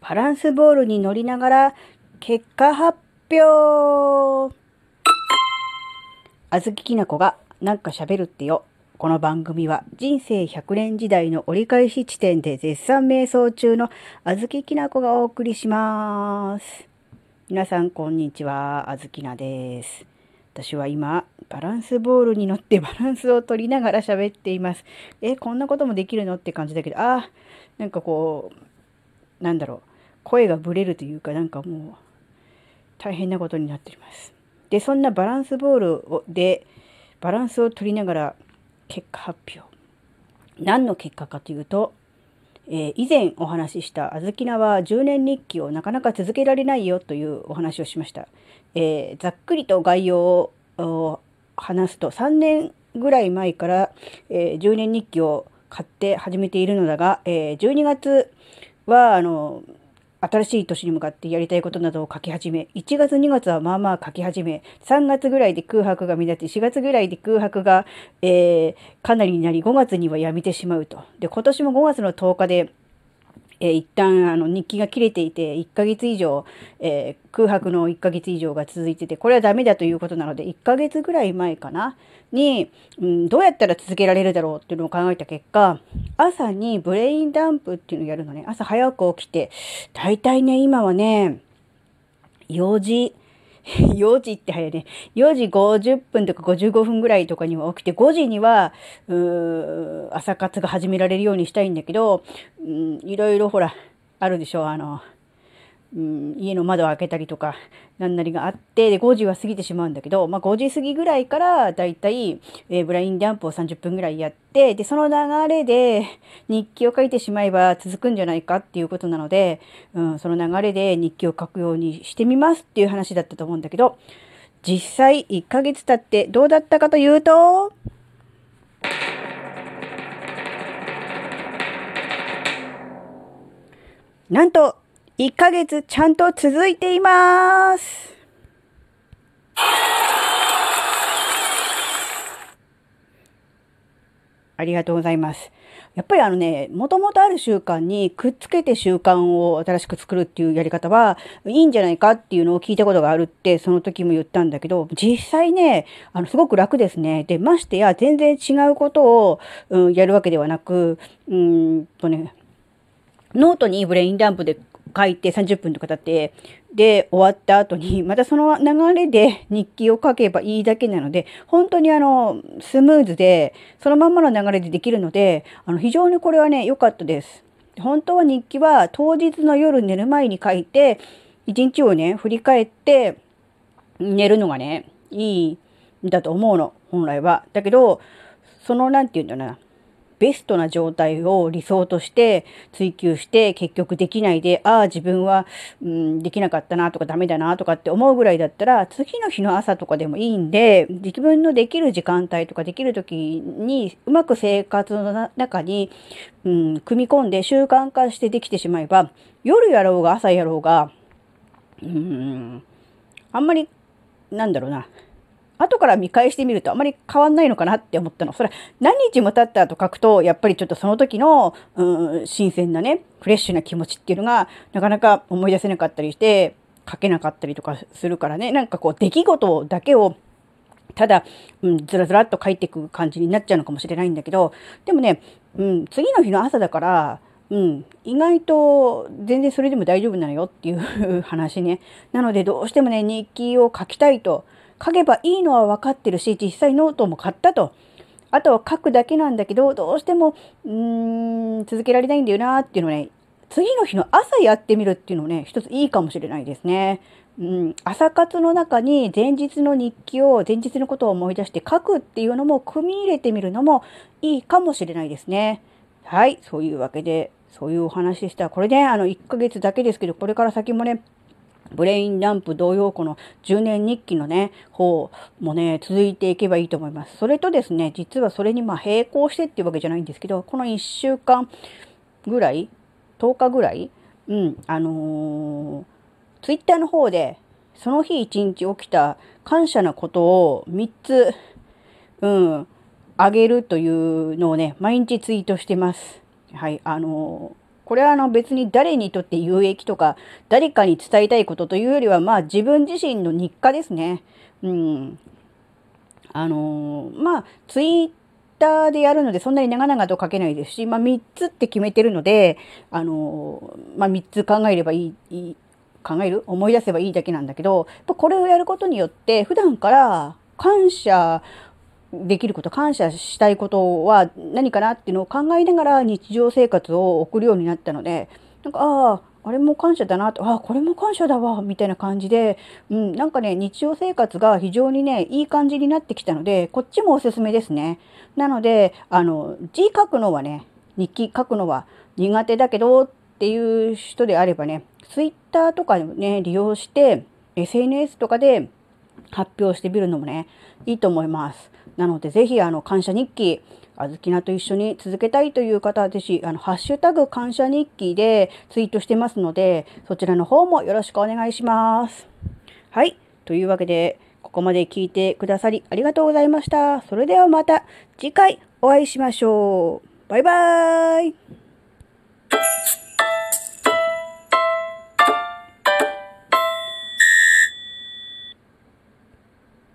バランスボールに乗りながら結果発表あずききなこがなんか喋るってよ。この番組は人生100年時代の折り返し地点で絶賛瞑想中のあずききなこがお送りします。皆さんこんにちは、あずきなです。私は今、バランスボールに乗ってバランスを取りながら喋っています。え、こんなこともできるの？って感じだけど、あ、なんかこう、なんだろう、声がブレるというか、なんかもう、大変なことになっています。で、そんなバランスボールをで、バランスを取りながら結果発表。何の結果かというと、えー、以前お話しした小豆菜は10年日記をなかなか続けられないよというお話をしました。えー、ざっくりと概要を話すと3年ぐらい前から、えー、10年日記を買って始めているのだが、えー、12月はあの新しい年に向かってやりたいことなどを書き始め、1月2月はまあまあ書き始め、3月ぐらいで空白が目立ち、4月ぐらいで空白が、えー、かなりになり、5月にはやめてしまうと。で、今年も5月の10日で、えー、一旦あの日記が切れていて1ヶ月以上、えー、空白の1ヶ月以上が続いててこれはダメだということなので1ヶ月ぐらい前かなに、うん、どうやったら続けられるだろうっていうのを考えた結果朝にブレインダンプっていうのをやるのね。朝早く起きて大体ね今はね4時 4時って早いね。4時50分とか55分ぐらいとかには起きて、5時には、うー朝活が始められるようにしたいんだけど、うん、いろいろほら、あるでしょ。あの、うん、家の窓を開けたりとか、何なりがあって、で、5時は過ぎてしまうんだけど、まあ、5時過ぎぐらいから、だいたい、え、ブラインダンプを30分ぐらいやって、で、その流れで、日記を書いてしまえば続くんじゃないかっていうことなので、うん、その流れで日記を書くようにしてみますっていう話だったと思うんだけど、実際1ヶ月経ってどうだったかというと、なんと、1ヶ月ちゃんと続いています。ありがとうございます。やっぱりあのね、もともとある習慣にくっつけて習慣を新しく作るっていうやり方はいいんじゃないかっていうのを聞いたことがあるって、その時も言ったんだけど、実際ね、あの、すごく楽ですね。で、ましてや全然違うことを、うん、やるわけではなく、うんとね、ノートに brain dump で書いて30分とか経って、で、終わった後に、またその流れで日記を書けばいいだけなので、本当にあの、スムーズで、そのまんまの流れでできるので、あの、非常にこれはね、良かったです。本当は日記は当日の夜寝る前に書いて、一日をね、振り返って寝るのがね、いいんだと思うの、本来は。だけど、その、なんて言うんだろうな、ベストな状態を理想として追求して結局できないで、ああ、自分は、うん、できなかったなとかダメだなとかって思うぐらいだったら、次の日の朝とかでもいいんで、自分のできる時間帯とかできる時にうまく生活の中に、うん、組み込んで習慣化してできてしまえば、夜やろうが朝やろうが、うん、あんまり、なんだろうな、後から見返してみるとあまり変わんないのかなって思ったの。それは何日も経った後書くと、やっぱりちょっとその時の、うん、新鮮なね、フレッシュな気持ちっていうのが、なかなか思い出せなかったりして、書けなかったりとかするからね、なんかこう、出来事だけをただ、うん、ずらずらっと書いていく感じになっちゃうのかもしれないんだけど、でもね、うん、次の日の朝だから、うん、意外と全然それでも大丈夫なのよっていう話ね。なのでどうしてもね、日記を書きたいと書けばいいのは分かってるし、実際ノートも買ったと。あとは書くだけなんだけど、どうしても、うーん、続けられないんだよなっていうのね、次の日の朝やってみるっていうのもね、一ついいかもしれないですね。うん、朝活の中に前日の日記を前日のことを思い出して書くっていうのも組み入れてみるのもいいかもしれないですね。はい、そういうわけで、そういうお話でした。これね、あの、1ヶ月だけですけど、これから先もね、ブレインランプ同様この10年日記のね、方もね、続いていけばいいと思います。それとですね、実はそれにまあ並行してっていうわけじゃないんですけど、この1週間ぐらい、10日ぐらい、うん、あのー、ツイッターの方で、その日一日起きた感謝なことを3つ、うん、あげるというのをね、毎日ツイートしてます。はい、あのーこれはあの別に誰にとって有益とか、誰かに伝えたいことというよりは、まあ自分自身の日課ですね。うん。あのー、まあ、ツイッターでやるのでそんなに長々と書けないですし、まあ3つって決めてるので、あのー、まあ3つ考えればいい、いい考える？思い出せばいいだけなんだけど、これをやることによって普段から感謝できること、感謝したいことは何かなっていうのを考えながら日常生活を送るようになったので、なんか、ああ、あれも感謝だなと、ああ、これも感謝だわ、みたいな感じで、うん、なんかね、日常生活が非常にね、いい感じになってきたので、こっちもおすすめですね。なので、あの、字書くのはね、日記書くのは苦手だけどっていう人であればね、ツイッターとかね、利用して、SNS とかで発表してみるのもね、いいと思います。なので、ぜひ、あの、感謝日記、あずきなと一緒に続けたいという方は、ぜひ、あの、ハッシュタグ感謝日記でツイートしてますので、そちらの方もよろしくお願いします。はい。というわけで、ここまで聞いてくださりありがとうございました。それではまた次回お会いしましょう。バイバーイ